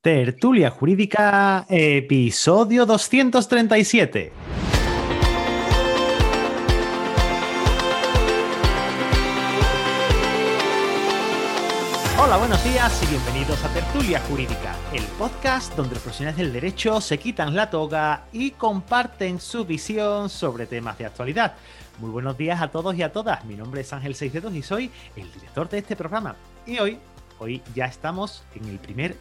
Tertulia Jurídica, episodio 237. Hola, buenos días y bienvenidos a Tertulia Jurídica, el podcast donde los profesionales del derecho se quitan la toga y comparten su visión sobre temas de actualidad. Muy buenos días a todos y a todas. Mi nombre es Ángel Seicedos y soy el director de este programa. Y hoy, hoy ya estamos en el primer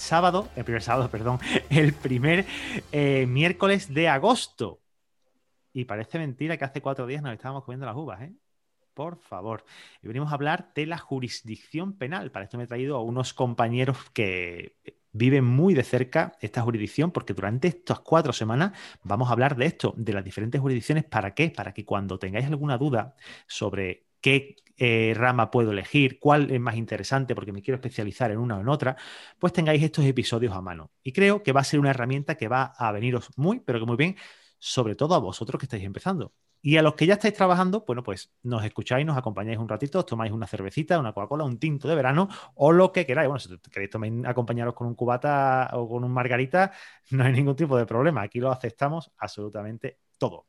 sábado, el primer sábado, perdón, el primer eh, miércoles de agosto. Y parece mentira que hace cuatro días nos estábamos comiendo las uvas, ¿eh? Por favor. Y venimos a hablar de la jurisdicción penal. Para esto me he traído a unos compañeros que viven muy de cerca esta jurisdicción, porque durante estas cuatro semanas vamos a hablar de esto, de las diferentes jurisdicciones. ¿Para qué? Para que cuando tengáis alguna duda sobre qué eh, rama puedo elegir, cuál es más interesante porque me quiero especializar en una o en otra, pues tengáis estos episodios a mano. Y creo que va a ser una herramienta que va a veniros muy, pero que muy bien, sobre todo a vosotros que estáis empezando. Y a los que ya estáis trabajando, bueno, pues nos escucháis, nos acompañáis un ratito, os tomáis una cervecita, una Coca-Cola, un tinto de verano o lo que queráis. Bueno, si queréis tomar, acompañaros con un cubata o con un margarita, no hay ningún tipo de problema. Aquí lo aceptamos absolutamente todo.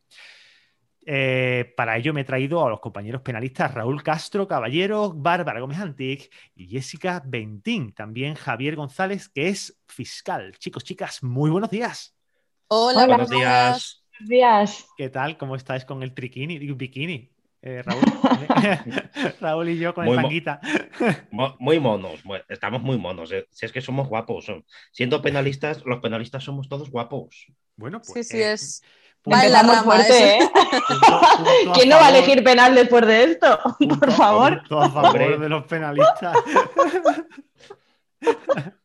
Eh, para ello me he traído a los compañeros penalistas Raúl Castro Caballero, Bárbara Gómez Antic y Jessica Bentín. También Javier González, que es fiscal. Chicos, chicas, muy buenos días. Hola, buenos días. Buenos días. ¿Qué tal? ¿Cómo estáis con el triquini, bikini? Eh, Raúl, Raúl y yo con el tanguita. muy monos, estamos muy monos. Eh. Si es que somos guapos. Siendo penalistas, los penalistas somos todos guapos. Bueno, pues. Sí, sí, es. Empezamos fuerte, ¿eh? ¿Quién no va a elegir penal después de esto? Por favor. a favor de los penalistas.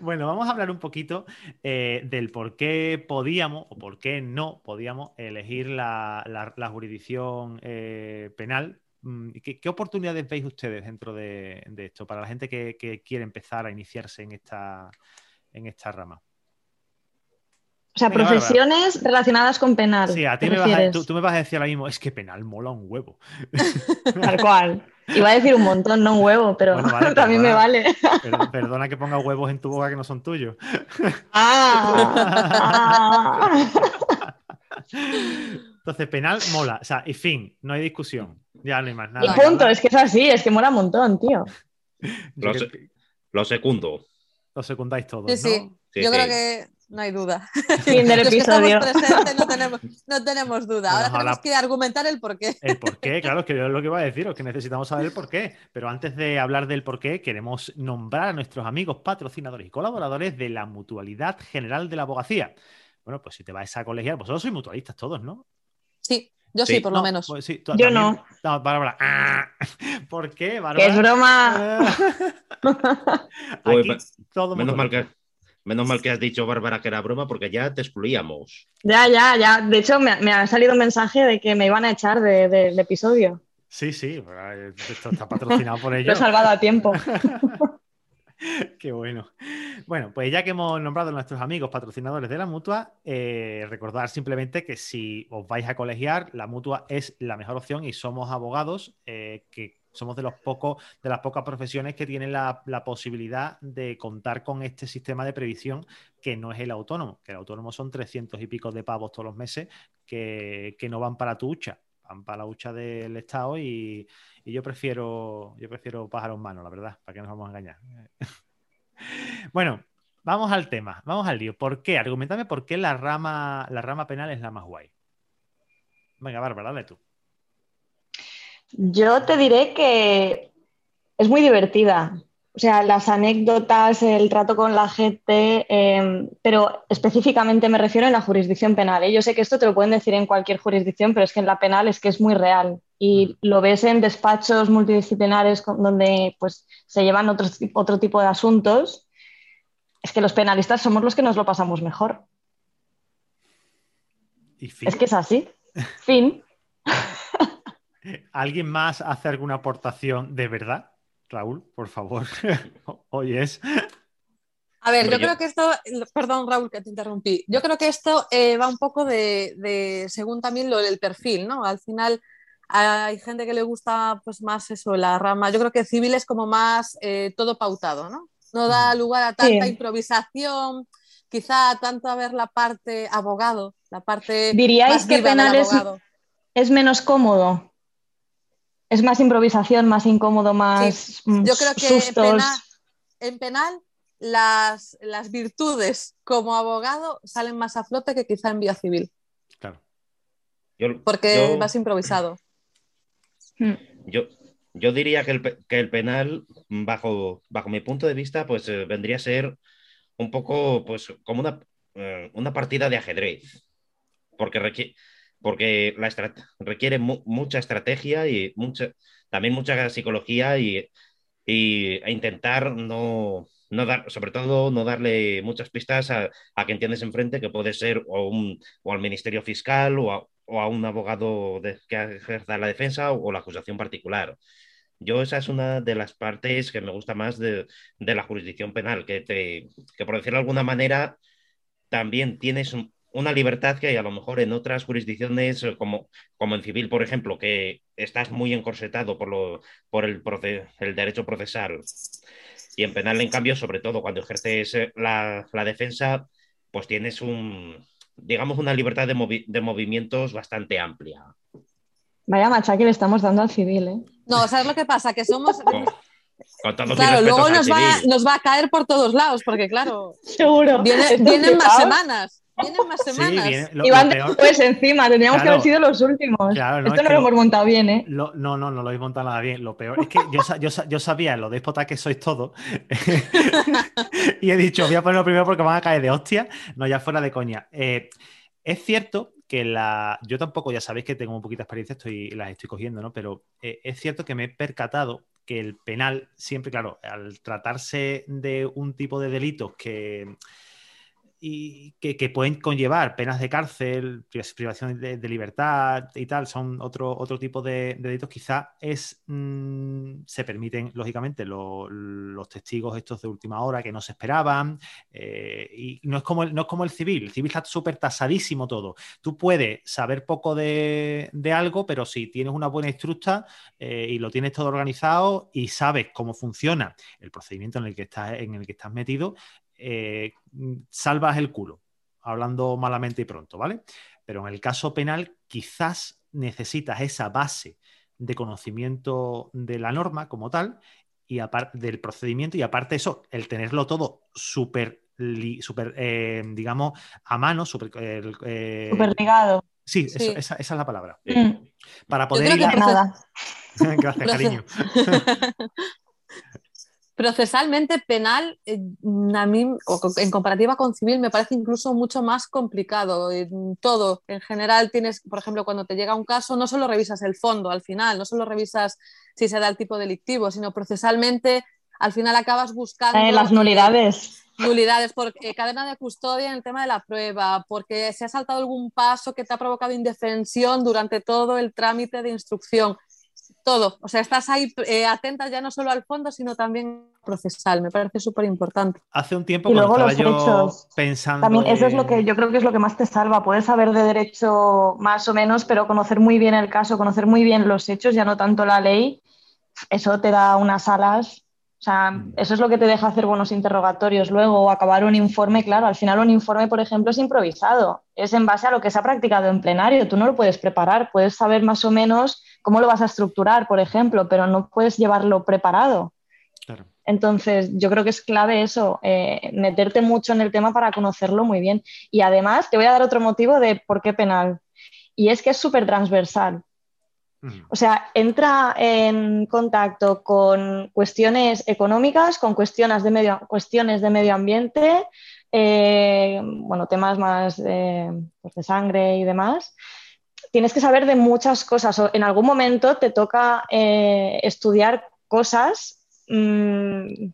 Bueno, vamos a hablar un poquito eh, del por qué podíamos o por qué no podíamos elegir la, jurisdicción eh, penal. Mm, ¿Qué, oportunidades veis ustedes dentro de, esto para la gente que, quiere empezar a iniciarse en esta, en esta rama? O sea, profesiones relacionadas con penal. Sí, a ti me vas a, tú, me vas a decir ahora mismo, es que penal mola un huevo. Tal cual. Iba a decir un montón, no un huevo, pero también me vale. Perdona, que ponga huevos en tu boca que no son tuyos. Ah. Entonces, penal mola. O sea, y fin, no hay discusión. Ya no hay más nada. Y punto, es que es así, es que mola un montón, tío. Lo, lo segundo. Lo secundáis todos. Sí, sí. Yo creo que no hay duda. Fin del episodio. no, tenemos, no tenemos duda. Ahora tenemos que argumentar el porqué. El porqué, claro, es que yo lo que iba a decir, es que necesitamos saber el porqué. Pero antes de hablar del porqué, queremos nombrar a nuestros amigos patrocinadores y colaboradores de la Mutualidad General de la Abogacía. Bueno, pues si te vas a colegiar, vosotros sois mutualistas todos, ¿no? Sí, yo sí, por lo menos. Pues yo no. no Bárbara. Ah, ¿Por qué, Bárbara? ¡Que es broma! Aquí, todo menos mal que Menos mal que has dicho, Bárbara, que era broma porque ya te excluíamos. Ya, ya, ya. De hecho, me, ha salido un mensaje de que me iban a echar del episodio. Sí, sí, esto está patrocinado por ellos. Lo he salvado a tiempo. Qué bueno. Bueno, pues ya que hemos nombrado a nuestros amigos patrocinadores de la mutua, eh, recordar simplemente que si os vais a colegiar, la mutua es la mejor opción y somos abogados eh, que somos de los pocos, de las pocas profesiones que tienen la, posibilidad de contar con este sistema de previsión que no es el autónomo, que el autónomo son 300 y pico de pavos todos los meses que, no van para tu hucha, van para la hucha del Estado y, yo prefiero yo prefiero pájaros en mano, la verdad, para que nos vamos a engañar. bueno, vamos al tema, vamos al lío. ¿Por qué? Argumentame por qué la rama, la rama penal es la más guay. Venga, Bárbara, dale tú. Yo te diré que es muy divertida. O sea, las anécdotas, el trato con la gente, em, pero específicamente me refiero en la jurisdicción penal. ¿eh? Yo sé que esto te lo pueden decir en cualquier jurisdicción, pero es que en la penal es que es muy real. Y lo ves en despachos multidisciplinares donde pues, se llevan otro, otro tipo de asuntos. Es que los penalistas somos los que nos lo pasamos mejor. Es que es así. fin. ¿Alguien más hace alguna aportación de verdad? Raúl, por favor. Hoy es. A ver, yo, creo que esto, perdón Raúl que te interrumpí, yo creo que esto eh, va un poco de, según también lo del perfil, ¿no? Al final hay gente que le gusta pues más eso, la rama, yo creo que civil es como más eh, todo pautado, ¿no? no da lugar a tanta improvisación, quizá tanto a ver la parte abogado, la parte... ¿Diríais que penal es, es, menos cómodo? Es más improvisación, más incómodo, más... Yo creo que en penal, las, las, virtudes como abogado salen más a flote que quizá en vía civil. Claro. Porque vas improvisado. Hmm. Yo, yo diría que el, que el, penal, bajo, bajo mi punto de vista, pues eh, vendría a ser un poco pues, como una, eh, una partida de ajedrez, porque, requiere, porque la requiere mucha estrategia y mucha, también mucha psicología y, y e intentar no, no dar, sobre todo no darle muchas pistas a, a quien tienes enfrente, que puede ser o, un, o al Ministerio Fiscal o a, o a un abogado que ejerza la defensa o, la acusación particular. Yo esa es una de las partes que me gusta más de, de la jurisdicción penal, que, te, que por decirlo de alguna manera también tienes una libertad que a lo mejor en otras jurisdicciones, como, como en civil, por ejemplo, que estás muy encorsetado por, lo, por el, el derecho procesal. Y en penal, en cambio, sobre todo cuando ejerces la, la defensa, pues tienes un, digamos, una libertad de, de movimientos bastante amplia. Vaya machaque le estamos dando al civil, ¿eh? No, ¿sabes lo que pasa? Que somos... claro, luego nos va, nos va, a caer por todos lados, porque claro, seguro. vienen más semanas. Vienen más semanas. y van después encima, tendríamos que haber sido los últimos. Esto no lo, hemos montado bien, ¿eh? no, no, no lo habéis montado nada bien. Lo peor es que yo, yo, yo sabía lo déspota que sois todos. y he dicho, voy a ponerlo primero porque van a caer de hostia. No, ya fuera de coña. Eh, es cierto que la. Yo tampoco, ya sabéis que tengo un poquito de experiencia, estoy, las estoy cogiendo, ¿no? Pero eh, es cierto que me he percatado que el penal, siempre, claro, al tratarse de un tipo de delitos que y que, pueden conllevar penas de cárcel, privación de, libertad y tal, son otro, otro tipo de, delitos, quizá es, mm, se permiten, lógicamente, los testigos estos de última hora que no se esperaban, eh, y no es, como el, no es como el civil, el civil está súper tasadísimo todo. Tú puedes saber poco de, algo, pero si tienes una buena instructa eh, y lo tienes todo organizado y sabes cómo funciona el procedimiento en el que estás, en el que estás metido, eh, salvas el culo, hablando malamente y pronto, ¿vale? Pero en el caso penal quizás necesitas esa base de conocimiento de la norma como tal y aparte del procedimiento y aparte eso, el tenerlo todo súper, super, eh, digamos, a mano, súper eh, ligado. Sí, esa, es la palabra. Mm. Para poder ir a... nada. Gracias, cariño. Procesalmente penal, eh, a mí, en comparativa con civil, me parece incluso mucho más complicado. En todo, en general, tienes, por ejemplo, cuando te llega un caso, no solo revisas el fondo al final, no solo revisas si se da el tipo delictivo, sino procesalmente, al final acabas buscando. Eh, las nulidades. nulidades, porque cadena de custodia en el tema de la prueba, porque se ha saltado algún paso que te ha provocado indefensión durante todo el trámite de instrucción todo. O sea, estás ahí eh, atenta ya no solo al fondo, sino también procesal. Me parece súper importante. Hace un tiempo y luego los derechos, pensando. También eso es lo que yo creo que es lo que más te salva. Puedes saber de derecho más o menos, pero conocer muy bien el caso, conocer muy bien los hechos, ya no tanto la ley. Eso te da unas alas. O sea, mm. eso es lo que te deja hacer buenos interrogatorios luego o acabar un informe. Claro, al final un informe, por ejemplo, es improvisado. Es en base a lo que se ha practicado en plenario. Tú no lo puedes preparar. Puedes saber más o menos cómo lo vas a estructurar, por ejemplo, pero no puedes llevarlo preparado. Entonces, yo creo que es clave eso, eh, meterte mucho en el tema para conocerlo muy bien. Y además, te voy a dar otro motivo de por qué penal. Y es que es súper transversal. O sea, entra en contacto con cuestiones económicas, con cuestiones de medio, cuestiones de medio ambiente, eh, bueno, temas más pues de sangre y demás tienes que saber de muchas cosas. En algún momento te toca eh, estudiar cosas mm,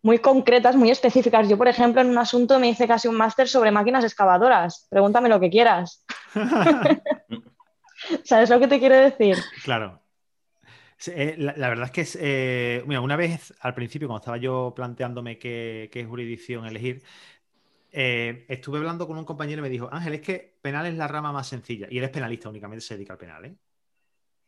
muy concretas, muy específicas. Yo, por ejemplo, en un asunto me hice casi un máster sobre máquinas excavadoras. Pregúntame lo que quieras. ¿Sabes lo que te quiero decir? Claro. Eh, la, verdad es que es, eh, mira, una vez al principio, cuando estaba yo planteándome qué, qué jurisdicción elegir, eh, estuve hablando con un compañero y me dijo, Ángel, es que penal es la rama más sencilla. Y él es penalista, únicamente se dedica al penal. ¿eh?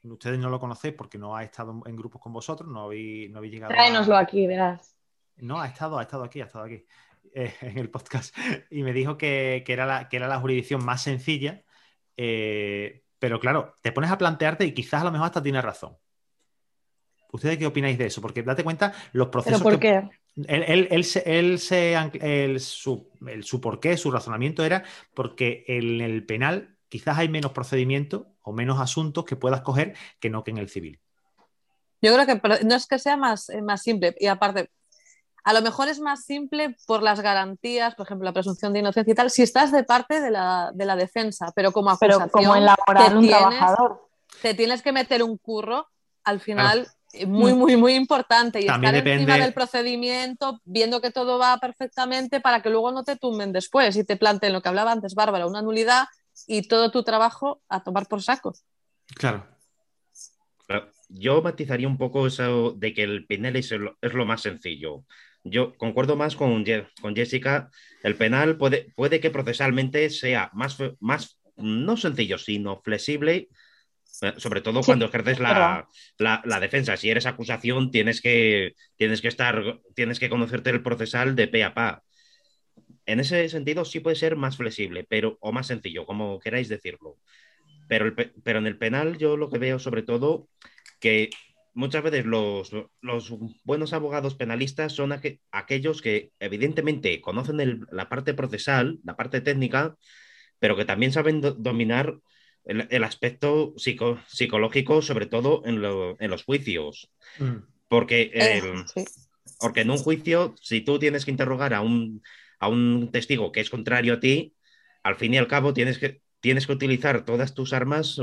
Ustedes no lo conocéis porque no ha estado en grupos con vosotros, no habéis, no habéis llegado. Tráenoslo aquí, verás. no, ha estado, ha estado aquí, ha estado aquí eh, en el podcast y me dijo que, era, la, que era la jurisdicción más sencilla, eh, pero claro, te pones a plantearte y quizás a lo mejor hasta tiene razón. ¿Ustedes qué opináis de eso? Porque date cuenta los procesos. ¿Pero por qué? Él, él, se, su, su porqué, su razonamiento era porque en el penal quizás hay menos procedimientos o menos asuntos que puedas coger que no que en el civil. Yo creo que no es que sea más, eh, más simple, y aparte, a lo mejor es más simple por las garantías, por ejemplo, la presunción de inocencia y tal, si estás de parte de la, defensa, pero como acusación, pero como en la moral un trabajador. Te tienes que meter un curro al final muy, mm. muy, muy importante y estar encima del procedimiento, viendo que todo va perfectamente para que luego no te tumben después y te planteen lo que hablaba antes Bárbara, una nulidad y todo tu trabajo a tomar por saco. Claro. Yo matizaría un poco eso de que el penal es, lo más sencillo. Yo concuerdo más con, con Jessica. El penal puede, puede que procesalmente sea más, más, no sencillo, sino flexible eh, sobre todo cuando ejerces la, defensa. Si eres acusación, tienes que, tienes que estar, tienes que conocerte el procesal de pe a pa. En ese sentido, sí puede ser más flexible, pero, o más sencillo, como queráis decirlo. Pero, pero en el penal, yo lo que veo sobre todo que muchas veces los, buenos abogados penalistas son aquellos que evidentemente conocen la parte procesal, la parte técnica, pero que también saben dominar el, aspecto psicológico, sobre todo en, los juicios. Mm. Porque, eh, porque en un juicio, si tú tienes que interrogar a un, a un testigo que es contrario a ti, al fin y al cabo tienes que, tienes que utilizar todas tus armas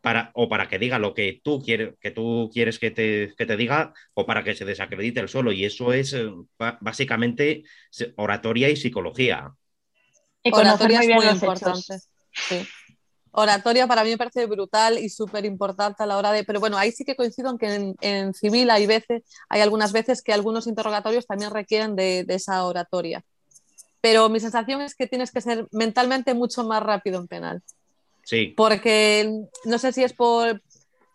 para, o para que diga lo que tú, quieres que, tú quieres que te, que te diga o para que se desacredite el solo. Y eso es eh, básicamente oratoria y psicología. oratoria es muy importante. Sí. Oratoria para mí me parece brutal y súper importante a la hora de. Pero bueno, ahí sí que coincido en que en, civil hay veces, hay algunas veces que algunos interrogatorios también requieren de, esa oratoria. Pero mi sensación es que tienes que ser mentalmente mucho más rápido en penal. Sí. Porque no sé si es por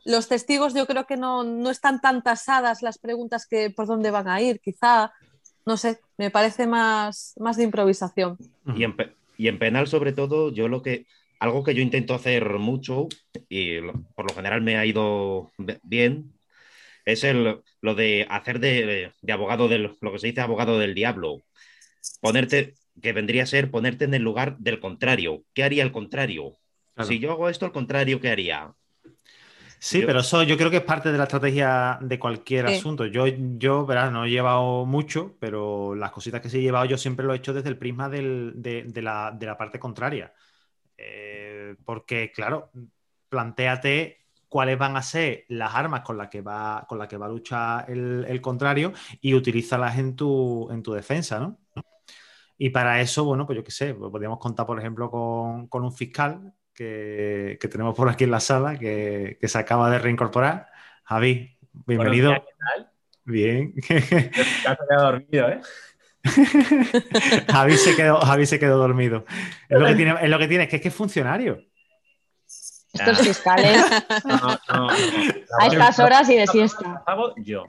los testigos, yo creo que no, no están tan tasadas las preguntas que por dónde van a ir, quizá, no sé, me parece más, más de improvisación. Y en, y en penal, sobre todo, yo lo que algo que yo intento hacer mucho y por lo general me ha ido bien es el, lo de hacer de, abogado del, lo que se dice abogado del diablo. Ponerte, que vendría a ser ponerte en el lugar del contrario. ¿Qué haría el contrario? Si yo hago esto, al contrario, ¿qué haría? Sí, pero eso yo creo que es parte de la estrategia de cualquier asunto. Yo, yo verás, no he llevado mucho, pero las cositas que sí he llevado yo siempre lo he hecho desde el prisma de, la, de, la, parte contraria. Eh, porque, claro, planteate cuáles van a ser las armas con las que va, con la que va a luchar el, contrario y utilízalas en tu, en tu defensa, ¿no? Y para eso, bueno, pues yo qué sé, pues podríamos contar, por ejemplo, con, un fiscal que, tenemos por aquí en la sala, que, se acaba de reincorporar. Javi, bienvenido. ¿qué tal? Bien. Ya se dormido, ¿eh? Javi, se quedó, Javi se quedó dormido. Es lo que tiene, es lo que tiene, es que es que es funcionario. Estos ah. fiscales a estas horas y de siesta. Hago yo.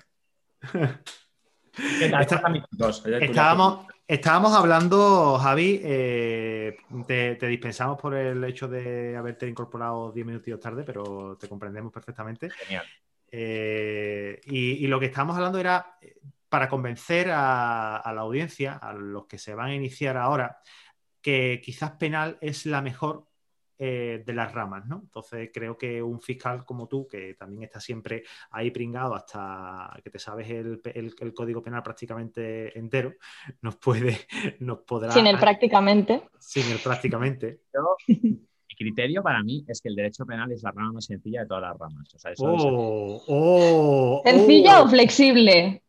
estábamos, estábamos hablando, Javi, eh, te, dispensamos por el hecho de haberte incorporado 10 minutos tarde, pero te comprendemos perfectamente. Genial. Eh, y, lo que estábamos hablando era para convencer a, la audiencia, a los que se van a iniciar ahora, que quizás penal es la mejor eh, de las ramas, ¿no? Entonces creo que un fiscal como tú, que también está siempre ahí pringado hasta que te sabes el, código penal prácticamente entero, nos puede, nos podrá. Sin el prácticamente. Sin el prácticamente. mi criterio para mí es que el derecho penal es la rama más sencilla de todas las ramas. oh, oh, ¿Sencilla o flexible?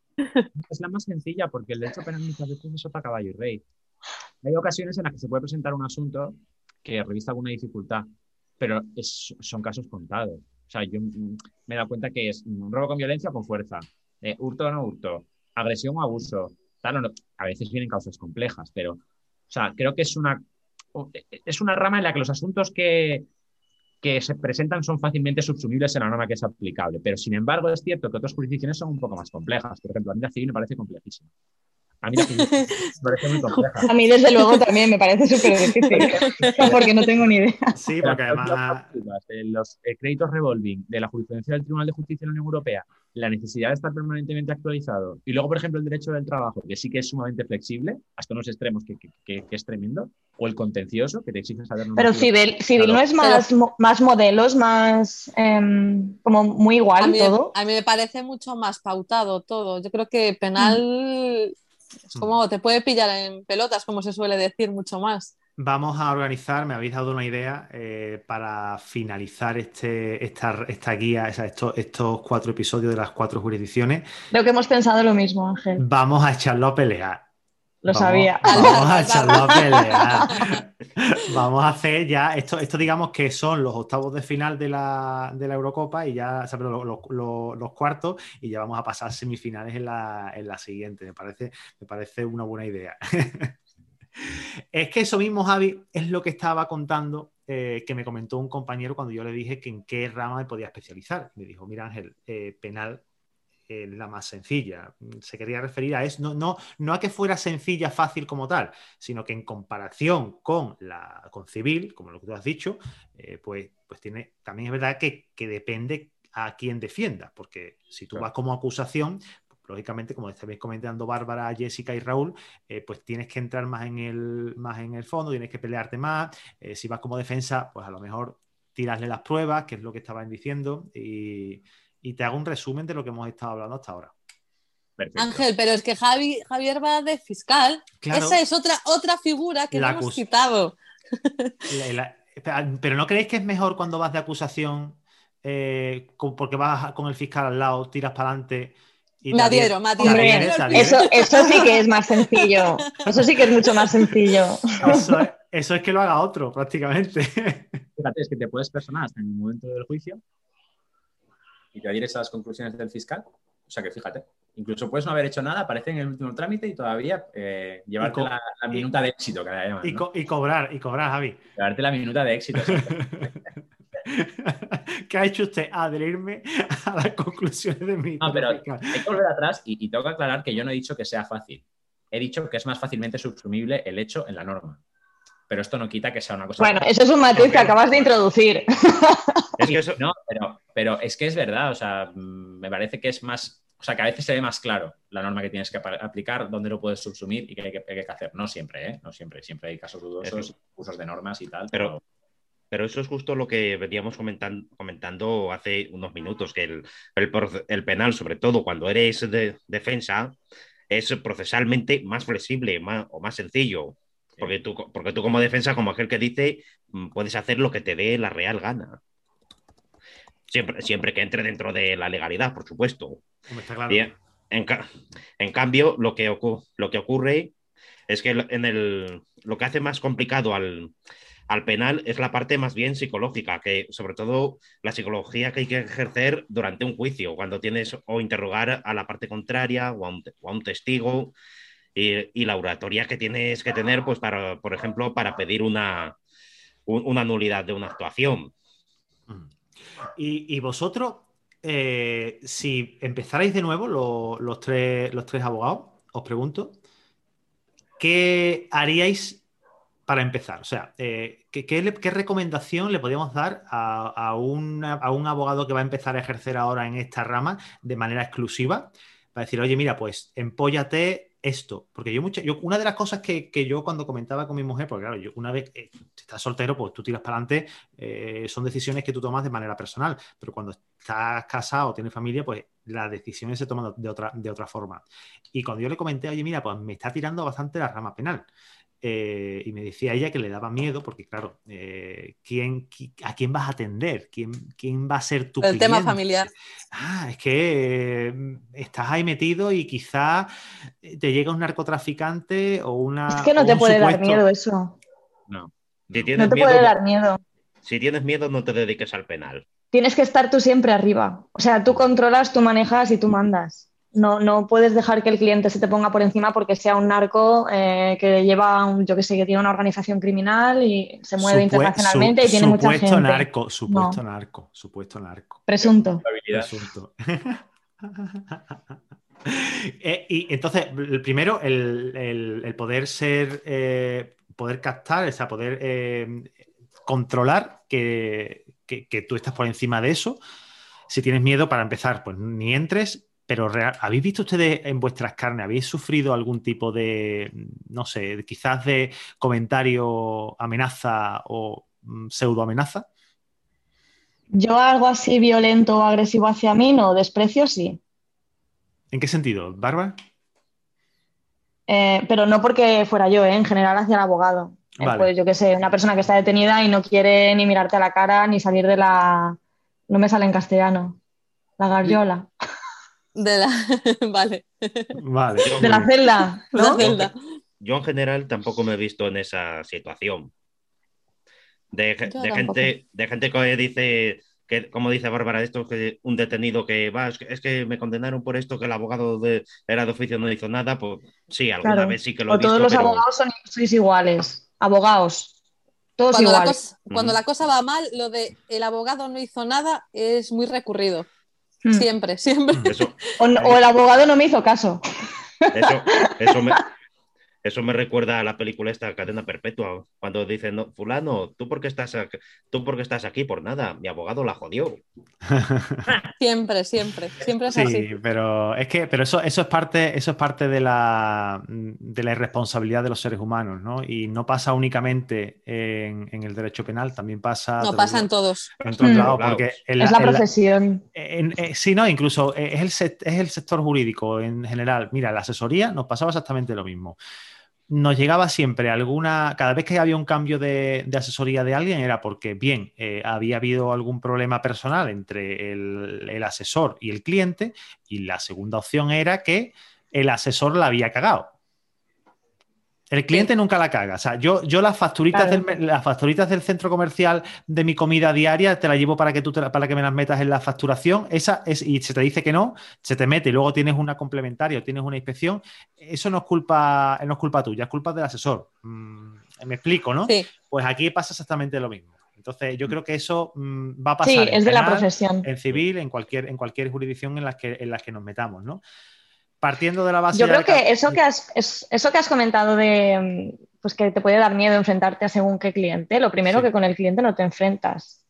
Es la más sencilla porque el derecho penal muchas veces es otra caballo y rey. Hay ocasiones en las que se puede presentar un asunto que revista alguna dificultad, pero son casos contados. O sea, yo me he dado cuenta que es robo con violencia o con fuerza, eh, hurto o no hurto, agresión o abuso. Tal, no. A veces vienen causas complejas, pero o sea, creo que es una, es una rama en la que los asuntos que, que se presentan son fácilmente subsumibles en la norma que es aplicable. Pero, sin embargo, es cierto que otras jurisdicciones son un poco más complejas. Por ejemplo, la civil me parece complejísima. A mí la jurisdicción me parece muy compleja. A mí, desde luego, también me parece súper difícil, porque no tengo ni idea. Sí, porque además... Los eh, créditos revolving de la jurisprudencia del Tribunal de Justicia de la Unión Europea, la necesidad de estar permanentemente actualizado, y luego, por ejemplo, el derecho del trabajo, que sí que es sumamente flexible, hasta unos extremos que, que- que- que es tremendo, o el contencioso, que te exige saber... Pero civil, civil no es más, mo- más modelos, más em, como muy A igual mí, todo. a mí me parece mucho más pautado todo. Yo creo que penal es como te puede pillar en pelotas, como se suele decir, mucho más. Vamos a organizar, me habéis dado una idea eh, para finalizar este, esta, esta guía, o sea, estos, estos cuatro episodios de las cuatro jurisdicciones. Creo que hemos pensado lo mismo, Ángel. Vamos a echarlo a pelear. Lo Vamos- sabía. Vamos a echarlo a pelear. Vamos a hacer ya, esto, esto digamos que son los octavos de final de la, de la Eurocopa y ya, o sea, perdón, los, los- los cuartos y ya vamos a pasar semifinales en la, en la siguiente. Me parece, me parece una buena idea. Es que eso mismo, Javi, es lo que estaba contando, eh, que me comentó un compañero cuando yo le dije que en qué rama me podía especializar. Me dijo, mira Ángel, eh, penal es la más sencilla. Se quería referir a eso, no, no, no a que fuera sencilla, fácil como tal, sino que en comparación con la con civil, como lo que tú has dicho, eh, pues, pues tiene, también es verdad que, que depende a quién defienda, porque si tú Claro. vas como acusación, lógicamente, como estáis comentando Bárbara, Jessica y Raúl, eh, pues tienes que entrar más en el, más en el fondo, tienes que pelearte más. Eh, si vas como defensa, pues a lo mejor tirasle las pruebas, que es lo que estaban diciendo, y, y te hago un resumen de lo que hemos estado hablando hasta ahora. Perfecto. Ángel, pero es que Javi, Javier va de fiscal. Claro. Esa es otra, otra figura que La no hemos. La- la- espera, pero ¿no creéis que es mejor cuando vas de acusación, eh, con- porque vas con el fiscal al lado, tiras para adelante? y Me adhiero, me te adhiero. adhieres? Eso, eso sí que es más sencillo. Eso sí que es mucho más sencillo. Eso es, eso es que lo haga otro, prácticamente. Fíjate, es que te puedes personar hasta en el momento del juicio y te adhieres a las conclusiones del fiscal. O sea que fíjate, incluso puedes no haber hecho nada, aparece en el último trámite y todavía eh, llevarte co- la, la minuta de éxito, que la llaman, y, ¿no? co- y cobrar, y cobrar, Javi. Llevarte la minuta de éxito. ¿Qué ha hecho usted? Adherirme a las conclusiones de mi No, pero hay que volver atrás y, y tengo que aclarar que yo no he dicho que sea fácil. He dicho que es más fácilmente subsumible el hecho en la norma. Pero esto no quita que sea una cosa. Bueno, eso es un matiz que acabas de introducir. Es que eso, No, pero, pero es que es verdad, o sea, mm, me parece que es más, o sea, que a veces se ve más claro la norma que tienes que aplicar, dónde lo puedes subsumir y qué hay que, qué hay que hacer. No siempre, ¿eh? No siempre, siempre hay casos dudosos, usos de normas y tal. Pero- Pero eso es justo lo que veníamos comentan- comentando hace unos minutos, que el, el penal, sobre todo cuando eres de defensa, es procesalmente más flexible más, o más sencillo. Porque tú, porque tú como defensa, como aquel que dice, mm, puedes hacer lo que te dé la real gana. Siempre, siempre que entre dentro de la legalidad, por supuesto. Está claro. Bien. En, ca- en cambio, lo que, ocu- lo que ocurre es que en el, lo que hace más complicado al, al penal es la parte más bien psicológica, que sobre todo la psicología que hay que ejercer durante un juicio, cuando tienes o interrogar a la parte contraria o a un, te- o a un testigo, y, y la oratoria que tienes que tener, pues para, por ejemplo, para pedir una, un- una nulidad de una actuación. Mm. Y, vosotros, eh, si empezarais de nuevo lo- los, tres, abogados, os pregunto, ¿qué haríais para empezar? O sea, eh, ¿qué, recomendación le podríamos dar a, a un abogado que va a empezar a ejercer ahora en esta rama de manera exclusiva? Para decir, oye, mira, pues empóllate esto. Porque yo, mucha- yo una de las cosas que, que yo cuando comentaba con mi mujer, porque claro, yo una vez eh, estás soltero, pues tú tiras para adelante, eh, son decisiones que tú tomas de manera personal, pero cuando estás casado tienes familia, pues las decisiones se toman de otra, de otra forma. Y cuando yo le comenté, oye, mira, pues me está tirando bastante la rama penal. Eh, y me decía ella que le daba miedo, porque claro, eh, ¿quién, qui- ¿a quién vas a atender? ¿Quién, quién va a ser tu El tema familiar. Ah, es que eh, estás ahí metido y quizá te llega un narcotraficante o una. Es que no te puede dar miedo eso. No. Si no. te miedo, puede dar miedo. si tienes miedo, no te dediques al penal. Tienes que estar tú siempre arriba. O sea, tú controlas, tú manejas y tú mandas. No, no puedes dejar que el cliente se te ponga por encima porque sea un narco eh, que lleva, un, yo que sé, que tiene una organización criminal y se mueve Supue- internacionalmente su- y tiene mucha supuesto gente. narco, supuesto narco, supuesto narco. Presunto. Presunto. Eh, y entonces, el primero, el, poder ser, eh, poder captar, o sea, poder eh, controlar que, tú estás por encima de eso. Si tienes miedo, para empezar, pues ni entres. Pero ¿habéis visto ustedes en vuestras carnes, habéis sufrido algún tipo de, no sé, quizás de comentario, amenaza o mm, pseudo amenaza? Yo algo así violento o agresivo hacia mí, no, desprecio sí. ¿En qué sentido, Bárbara? Eh, pero no porque fuera yo, ¿eh? en general hacia el abogado. Eh, pues yo qué sé, una persona que está detenida y no quiere ni mirarte a la cara ni salir de la. No me sale en castellano. La garriola. De la. vale. Vale. De la celda. Yo, en general tampoco me he visto en esa situación. De, gente, de gente que dice que, como dice Bárbara, esto que un detenido que va, es que, me condenaron por esto, que el abogado de, era de oficio no hizo nada, pues sí, alguna vez sí que lo he o Todos los abogados son, sois iguales, abogados. Todos cuando iguales. La cuando la cosa va mal, lo de el abogado no hizo nada es muy recurrido. Hmm. Siempre, siempre. o, o, el abogado no me hizo caso. Eso, eso, me, eso me recuerda a la película esta, Cadena Perpetua, cuando dicen, no, fulano, ¿tú por, qué estás aquí? ¿tú por estás aquí? Por nada, mi abogado la jodió. siempre, siempre, siempre es sí, así. pero es que, pero eso, eso es parte, eso es parte de la, de la irresponsabilidad de los seres humanos, ¿no? Y no pasa únicamente en, el derecho penal, también pasa... No, pasa en todos. En todos lados, porque... es la profesión. Eh, sí, no, incluso es el, es el sector jurídico en general. Mira, la asesoría nos pasaba exactamente lo mismo nos llegaba siempre alguna, cada vez que había un cambio de, asesoría de alguien era porque, bien, eh, había habido algún problema personal entre el, asesor y el cliente, y la segunda opción era que el asesor la había cagado. El cliente nunca la caga. O sea, yo, yo las, facturitas del, las facturitas del centro comercial de mi comida diaria te las llevo para que tú para que me las metas en la facturación. Esa es, y se te dice que no, se te mete y luego tienes una complementaria o tienes una inspección. Eso no es culpa, no es culpa tuya, es culpa del asesor. Mm, me explico, ¿no? Pues aquí pasa exactamente lo mismo. Entonces, yo creo que eso mm, va a pasar. Sí, es de la profesión. En civil, en cualquier, en cualquier jurisdicción en las que, en las que nos metamos, ¿no? Partiendo de la base. Yo creo que eso que, has, eso que has comentado de pues que te puede dar miedo enfrentarte a según qué cliente, lo primero que con el cliente no te enfrentas.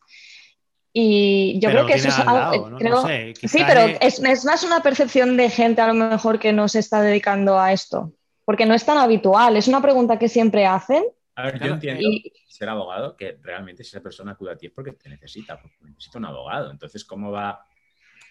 Y yo creo que eso es algo. sí, pero es, más una percepción de gente a lo mejor que no se está dedicando a esto, porque no es tan habitual. Es una pregunta que siempre hacen. A ver, yo entiendo ser abogado que realmente si esa persona acude a ti es porque te necesita, porque necesita un abogado. Entonces, ¿cómo va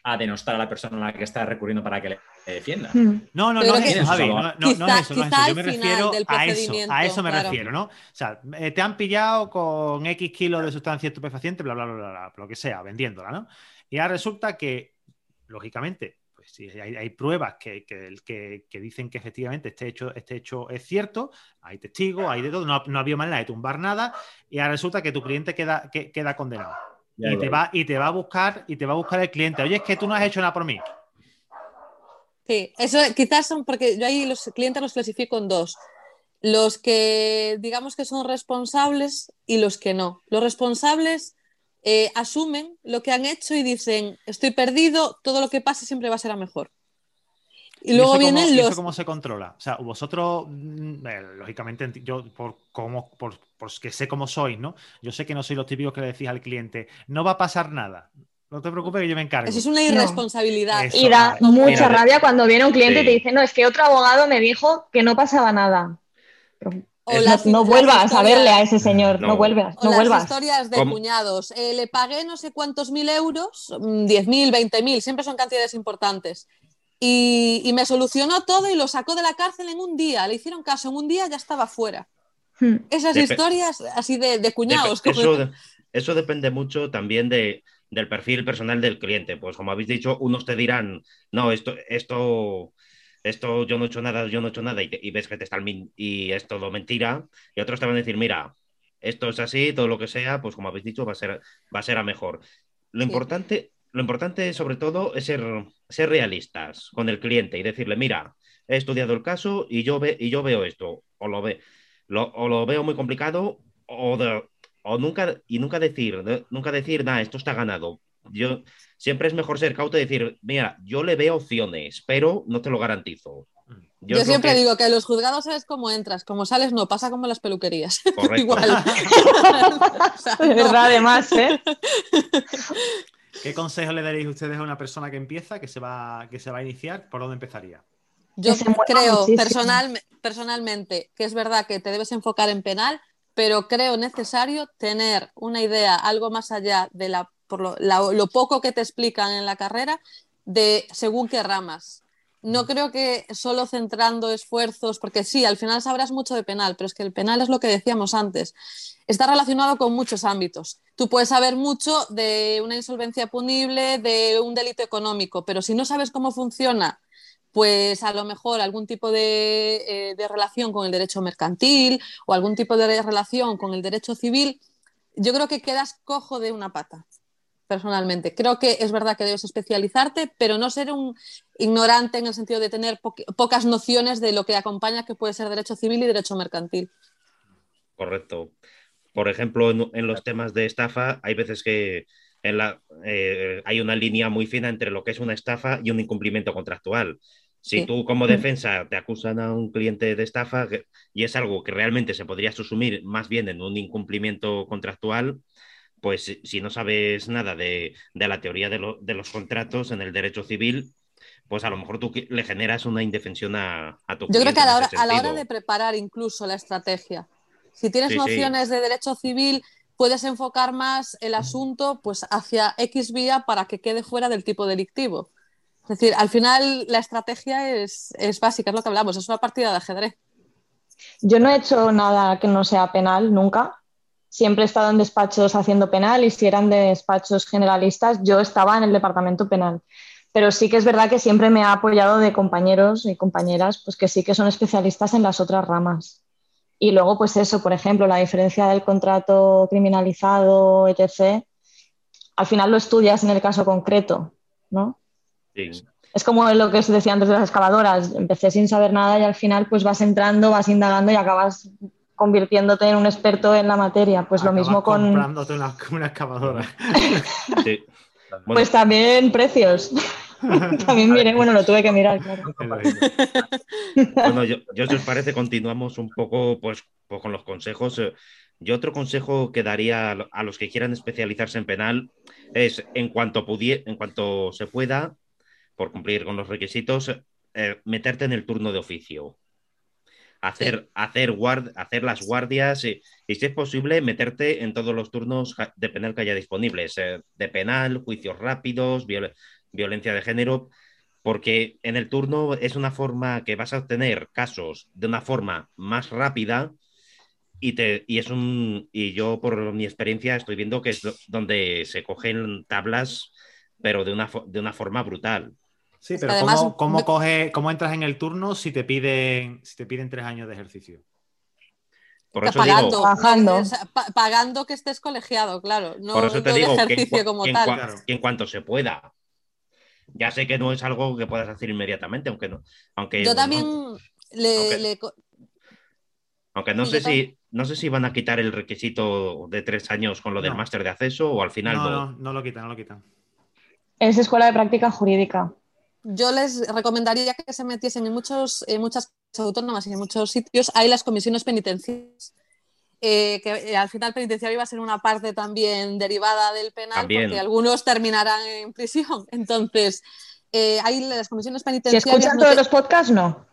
a denostar a la persona a la que está recurriendo para que le defienda. Hmm. No, no, no, es eso, Javi, no, no, no, es eso, Yo me refiero a eso, a eso me refiero, ¿no? O sea, eh, te han pillado con X kilos de sustancia estupefaciente, bla, bla, bla, bla, bla, lo que sea, vendiéndola, ¿no? Y ahora resulta que, lógicamente, pues si hay, hay pruebas que, que, que, dicen que efectivamente este hecho, este hecho es cierto, hay testigos, hay de todo, no, no había manera de tumbar nada, y ahora resulta que tu cliente queda, queda condenado y, te va, y te va a buscar y te va a buscar el cliente. Oye, es que tú no has hecho nada por mí. Sí, eso quizás son porque yo ahí los clientes los clasifico en dos. Los que digamos que son responsables y los que no. Los responsables eh, asumen lo que han hecho y dicen, estoy perdido, todo lo que pase siempre va a ser a mejor. Y, luego vienen cómo, los. ¿Eso cómo se controla? O sea, vosotros, mm, eh, lógicamente, yo por cómo, por, que sé cómo sois, ¿no? Yo sé que no soy los típicos que le decís al cliente, no va a pasar nada. No te preocupes que yo me encargo. Eso es una irresponsabilidad. y da mucha rabia cuando viene un cliente y te dice, no, es que otro abogado me dijo que no pasaba nada. no, vuelvas a verle a ese señor, no, vuelvas. No las historias de cuñados. Eh, le pagué no sé cuántos mil euros, 10 mm, mil, 20 mil, siempre son cantidades importantes. Y, me solucionó todo y lo sacó de la cárcel en un día. Le hicieron caso, en un día ya estaba fuera. Hmm. Esas historias así de, cuñados. eso, depende mucho también de, del perfil personal del cliente. Pues como habéis dicho, unos te dirán, no, esto, esto, esto yo no he hecho nada, yo no he hecho nada, y, ves que te está y es todo mentira. Y otros te van a decir, mira, esto es así, todo lo que sea, pues como habéis dicho, va a ser, va a, ser a mejor. Lo importante lo importante sobre todo es ser, ser realistas con el cliente y decirle, mira, he estudiado el caso y yo, ve, y yo veo esto, o lo, ve, lo, o lo veo muy complicado, o, o nunca, y nunca decir, nunca decir, nada, esto está ganado, yo siempre es mejor ser cauto y decir, mira, yo le veo opciones, pero no te lo garantizo. Yo, siempre digo que los juzgados sabes cómo entras, como sales no, pasa como en las peluquerías. Igual. de verdad, además, ¿eh? ¿Qué consejo le daréis ustedes a una persona que empieza, que se va, que se va a iniciar? ¿Por dónde empezaría? Yo creo personal, personalmente que es verdad que te debes enfocar en penal, pero creo necesario tener una idea algo más allá de la, por lo, poco que te explican en la carrera de según qué ramas. No mm. creo que solo centrando esfuerzos, porque sí, al final sabrás mucho de penal, pero es que el penal es lo que decíamos antes, está relacionado con muchos ámbitos. Tú puedes saber mucho de una insolvencia punible, de un delito económico, pero si no sabes cómo funciona pues a lo mejor algún tipo eh, de, relación con el derecho mercantil o algún tipo de relación con el derecho civil, yo creo que quedas cojo de una pata, personalmente. Creo que es verdad que debes especializarte, pero no ser un ignorante en el sentido de tener pocas nociones de lo que acompaña que puede ser derecho civil y derecho mercantil. Correcto. Por ejemplo, en, los temas de estafa, hay veces que eh, hay una línea muy fina entre lo que es una estafa y un incumplimiento contractual. Si tú como defensa te acusan a un cliente de estafa y es algo que realmente se podría asumir más bien en un incumplimiento contractual, pues si no sabes nada de, la teoría de, los contratos en el derecho civil, pues a lo mejor tú le generas una indefensión a, a tu Yo creo que a la, hora, a la, hora, de preparar incluso la estrategia, si tienes nociones de derecho civil, puedes enfocar más el asunto pues, hacia X vía para que quede fuera del tipo delictivo. Es decir, al final la estrategia es, básica, es lo que hablamos, es una partida de ajedrez. Yo no he hecho nada que no sea penal nunca. Siempre he estado en despachos haciendo penal y si eran de despachos generalistas, yo estaba en el departamento penal. Pero sí que es verdad que siempre me ha apoyado de compañeros y compañeras pues que sí que son especialistas en las otras ramas. Y luego, pues eso, por ejemplo, la diferencia del contrato criminalizado, etc., al final lo estudias en el caso concreto, ¿no? Es como lo que os decía antes de las excavadoras. Empecé sin saber nada y al final pues vas entrando, vas indagando y acabas convirtiéndote en un experto en la materia. Pues lo mismo con... Comprándote una, excavadora. Pues también precios. también miré, bueno, lo tuve que mirar, claro. bueno, yo, si os parece, continuamos un poco pues, pues con los consejos. Yo otro consejo que daría a los que quieran especializarse en penal es, en cuanto, en cuanto se pueda, por cumplir con los requisitos, eh, meterte en el turno de oficio. Hacer, hacer, hacer las guardias y, si es posible, meterte en todos los turnos de penal que haya disponibles, eh, de penal, juicios rápidos, violencia de género, porque en el turno es una forma que vas a obtener casos de una forma más rápida y, te, y es un y yo por mi experiencia estoy viendo que es donde se cogen tablas pero de una, de una forma brutal. Sí, pero ¿cómo, coge, ¿cómo entras en el turno si te piden, si te piden tres años de ejercicio? Por eso pagando, pagando que estés colegiado, claro. No, por eso te digo ejercicio en, como tal. en cuanto se pueda. Ya sé que no es algo que puedas hacer inmediatamente, aunque no. Aunque, Yo también le, aunque, no sé si no sé si van a quitar el requisito de tres años con lo del máster de acceso o al final no. No, no lo quitan, no lo quitan. Es escuela de práctica jurídica yo les recomendaría que se metiesen en, muchos, en muchas autónomas y en muchos sitios. Hay las comisiones penitenciarias, eh, que eh, al final penitenciario iba a ser una parte también derivada del penal, porque algunos terminarán en prisión. Entonces, eh, hay las comisiones penitenciarias. Si escuchan todos los podcasts, no.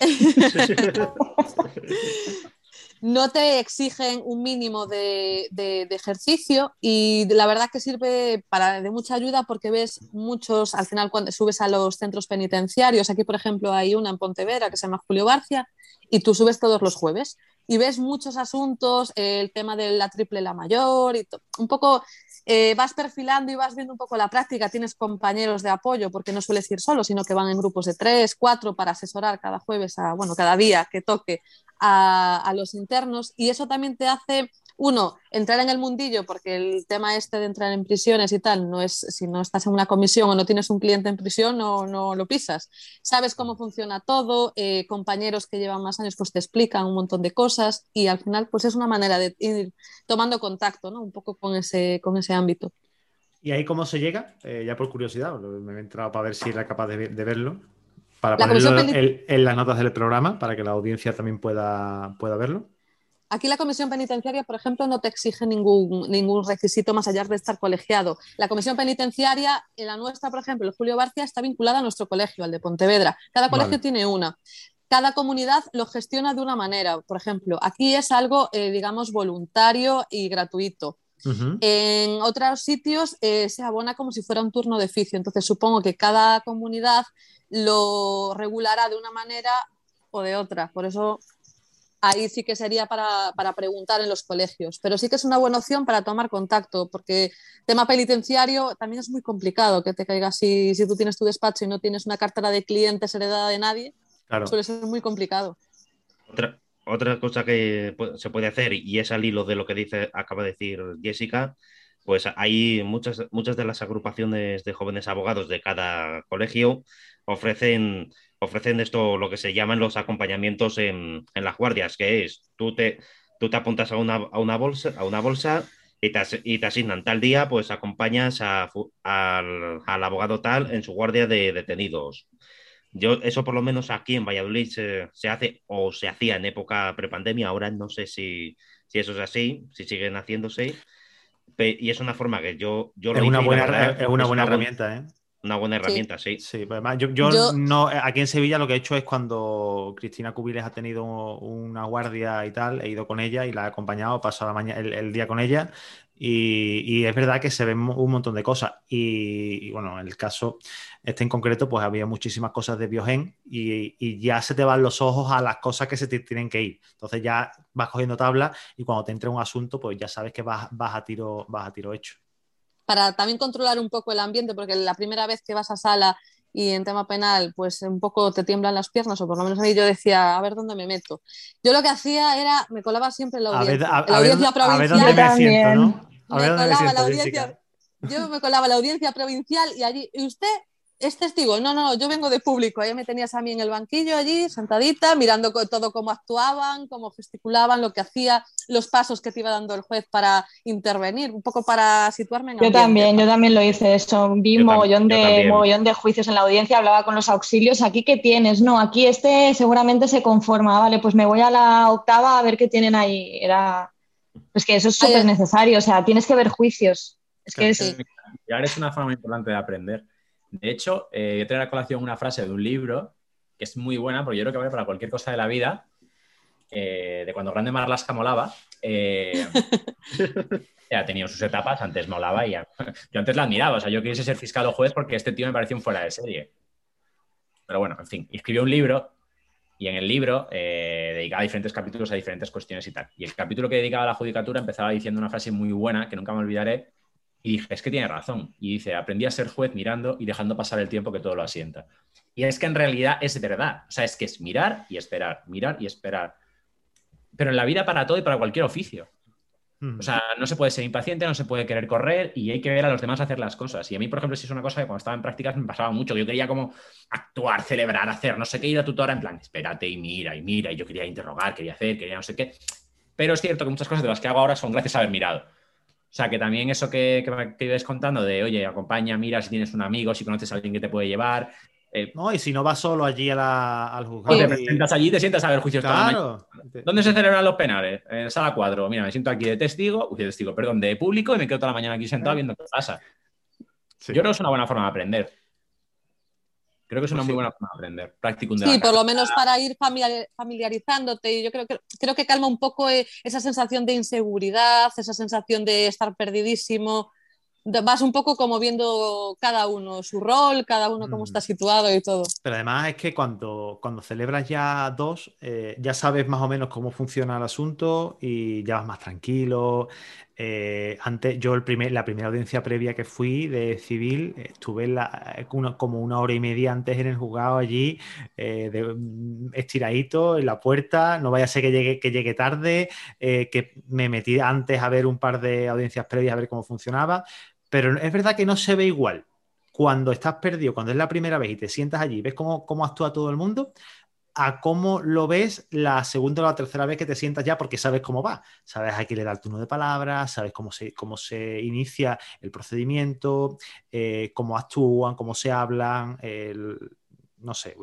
no te exigen un mínimo de, ejercicio y la verdad que sirve para, de mucha ayuda porque ves muchos, al final cuando subes a los centros penitenciarios, aquí por ejemplo hay una en Pontevedra que se llama Julio Barcia y tú subes todos los jueves y ves muchos asuntos, el tema de la triple la mayor y un poco eh, vas perfilando y vas viendo un poco la práctica, tienes compañeros de apoyo porque no sueles ir solo, sino que van en grupos de tres, cuatro para asesorar cada jueves, a, bueno, cada día que toque a, los internos y eso también te hace uno, entrar en el mundillo, porque el tema este de entrar en prisiones y tal, no es, si no estás en una comisión o no tienes un cliente en prisión, no, no lo pisas. Sabes cómo funciona todo, eh, compañeros que llevan más años pues te explican un montón de cosas y al final pues es una manera de ir tomando contacto, ¿no? Un poco con ese, con ese ámbito. ¿Y ahí cómo se llega? Eh, ya por curiosidad, me he entrado para ver si era capaz de, verlo. Para ponerlo en, las notas del programa, para que la audiencia también pueda, pueda verlo. Aquí la comisión penitenciaria, por ejemplo, no te exige ningún, ningún requisito más allá de estar colegiado. La comisión penitenciaria, en la nuestra, por ejemplo, el Julio Barcia, está vinculada a nuestro colegio, al de Pontevedra. Cada colegio tiene una. Cada comunidad lo gestiona de una manera. Por ejemplo, aquí es algo, eh, digamos, voluntario y gratuito. En otros sitios eh, se abona como si fuera un turno de oficio, entonces supongo que cada comunidad lo regulará de una manera o de otra. Por eso ahí sí que sería para, preguntar en los colegios. Pero sí que es una buena opción para tomar contacto, porque tema penitenciario también es muy complicado que te caiga si, si tú tienes tu despacho y no tienes una cartera de clientes heredada de nadie. Suele ser muy complicado. Otra, otra cosa que se puede hacer, y es al hilo de lo que dice, acaba de decir Jessica, pues hay muchas, muchas de las agrupaciones de jóvenes abogados de cada colegio ofrecen, ofrecen esto, lo que se llaman los acompañamientos en, las guardias, que es tú te, tú te apuntas a una, a una bolsa, a una bolsa y te, y asignan tal día, pues acompañas al, al, abogado tal en su guardia de detenidos. Yo, eso por lo menos aquí en Valladolid se, hace o se hacía en época prepandemia, ahora no sé si, eso es así, si siguen haciéndose. Y es una forma que yo, yo es, una buena, es una buena herramienta, ¿eh? Una buena herramienta, sí. Sí, pues además, yo, no, aquí en Sevilla lo que he hecho es cuando Cristina Cubiles ha tenido una guardia y tal, he ido con ella y la he acompañado, he pasado la mañana, el, día con ella y, es verdad que se ven un montón de cosas. Y, bueno, en el caso este en concreto, pues había muchísimas cosas de Biogen y, ya se te van los ojos a las cosas que se te tienen que ir. Entonces ya vas cogiendo tabla y cuando te entre un asunto, pues ya sabes que vas, vas, a, tiro, vas a tiro hecho. Para también controlar un poco el ambiente, porque la primera vez que vas a sala y en tema penal, pues un poco te tiemblan las piernas, o por lo menos ahí yo decía, a ver dónde me meto. Yo lo que hacía era, me colaba siempre en la audiencia, a ver, la audiencia provincial. ¿no? me colaba la audiencia, yo me colaba la audiencia provincial y allí, ¿y usted es testigo? No, no, yo vengo de público. Ahí me tenías a mí en el banquillo allí, sentadita, mirando todo cómo actuaban, cómo gesticulaban, lo que hacía, los pasos que te iba dando el juez para intervenir, un poco para situarme en Yo también, yo también lo hice eso. Vi mogollón de, mogollón de juicios en la audiencia, hablaba con los auxilios. ¿Aquí qué tienes? No, aquí este seguramente se conforma. Vale, pues me voy a la octava a ver qué tienen ahí. Era es que eso es súper necesario, o sea, tienes que ver juicios. Es que es... es una forma muy importante de aprender. De hecho, eh, yo traigo a colación una frase de un libro que es muy buena, porque yo creo que vale para cualquier cosa de la vida, eh, de cuando Grande Marlasca molaba. Eh, ha tenido sus etapas, antes molaba y yo antes la admiraba, o sea, yo quise ser fiscal o juez porque este tío me pareció un fuera de serie. Pero bueno, en fin, escribió un libro y en el libro eh, dedicaba diferentes capítulos a diferentes cuestiones y tal. Y el capítulo que dedicaba a la judicatura empezaba diciendo una frase muy buena que nunca me olvidaré. Y dije, es que tiene razón. Y dice, aprendí a ser juez mirando y dejando pasar el tiempo que todo lo asienta. Y es que en realidad es verdad. O sea, es que es mirar y esperar, mirar y esperar. Pero en la vida para todo y para cualquier oficio. O sea, no se puede ser impaciente, no se puede querer correr y hay que ver a los demás hacer las cosas. Y a mí, por ejemplo, si es una cosa que cuando estaba en prácticas me pasaba mucho, yo quería como actuar, celebrar, hacer, no sé qué, ir a tutora en plan, espérate y mira y mira, y yo quería interrogar, quería hacer, quería no sé qué. Pero es cierto que muchas cosas de las que hago ahora son gracias a haber mirado. O sea, que también eso que, que, que ibas contando de, oye, acompaña, mira si tienes un amigo, si conoces a alguien que te puede llevar, eh, no, y si no vas solo allí al juzgado. Te presentas allí y te sientas a ver juicios claro. ¿Dónde se celebran los penales? En sala 4. Mira, me siento aquí de testigo, uy, de testigo, perdón, de público y me quedo toda la mañana aquí sentado viendo qué pasa. Yo creo que es una buena forma de aprender. Creo que es una pues muy buena forma de aprender. Práctico Sí, por lo menos para ir familiarizándote. Y yo creo que, creo que calma un poco eh, esa sensación de inseguridad, esa sensación de estar perdidísimo vas un poco como viendo cada uno su rol, cada uno cómo mm. está situado y todo. Pero además es que cuando, cuando celebras ya dos, eh, ya sabes más o menos cómo funciona el asunto y ya vas más tranquilo. Eh, antes, yo el la primera audiencia previa que fui de civil, estuve la, como una hora y media antes en el juzgado allí, eh, de, mm, estiradito en la puerta, no vaya a ser que llegue, que llegue tarde, que me metí antes a ver un par de audiencias previas a ver cómo funcionaba pero es verdad que no se ve igual. Cuando estás perdido, cuando es la primera vez y te sientas allí, ves cómo, cómo actúa todo el mundo, a cómo lo ves la segunda o la tercera vez que te sientas ya porque sabes cómo va. Sabes a quién le da el turno de palabras, sabes cómo se, cómo se inicia el procedimiento, eh, cómo actúan, cómo se hablan, no sé,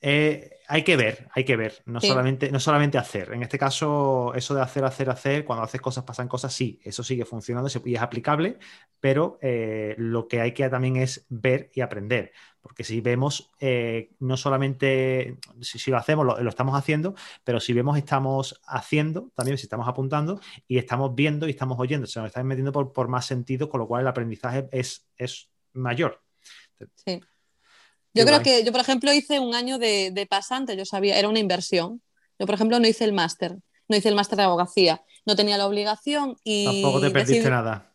eh, hay que ver, hay que ver, no, solamente, no solamente hacer. En este caso, eso de hacer, hacer, hacer, cuando haces cosas, pasan cosas, sí, eso sigue funcionando y es aplicable, pero eh, lo que hay que también es ver y aprender. Porque si vemos, eh, no solamente si, lo hacemos, lo, estamos haciendo, pero si vemos, estamos haciendo también, si estamos apuntando y estamos viendo y estamos oyendo, se nos está metiendo por, más sentido, con lo cual el aprendizaje es, es mayor. Sí. Yo creo que yo, por ejemplo, hice un año de, pasante, yo sabía, era una inversión. Yo, por ejemplo, no hice el máster, no hice el máster de abogacía, no tenía la obligación y... Tampoco te perdiste nada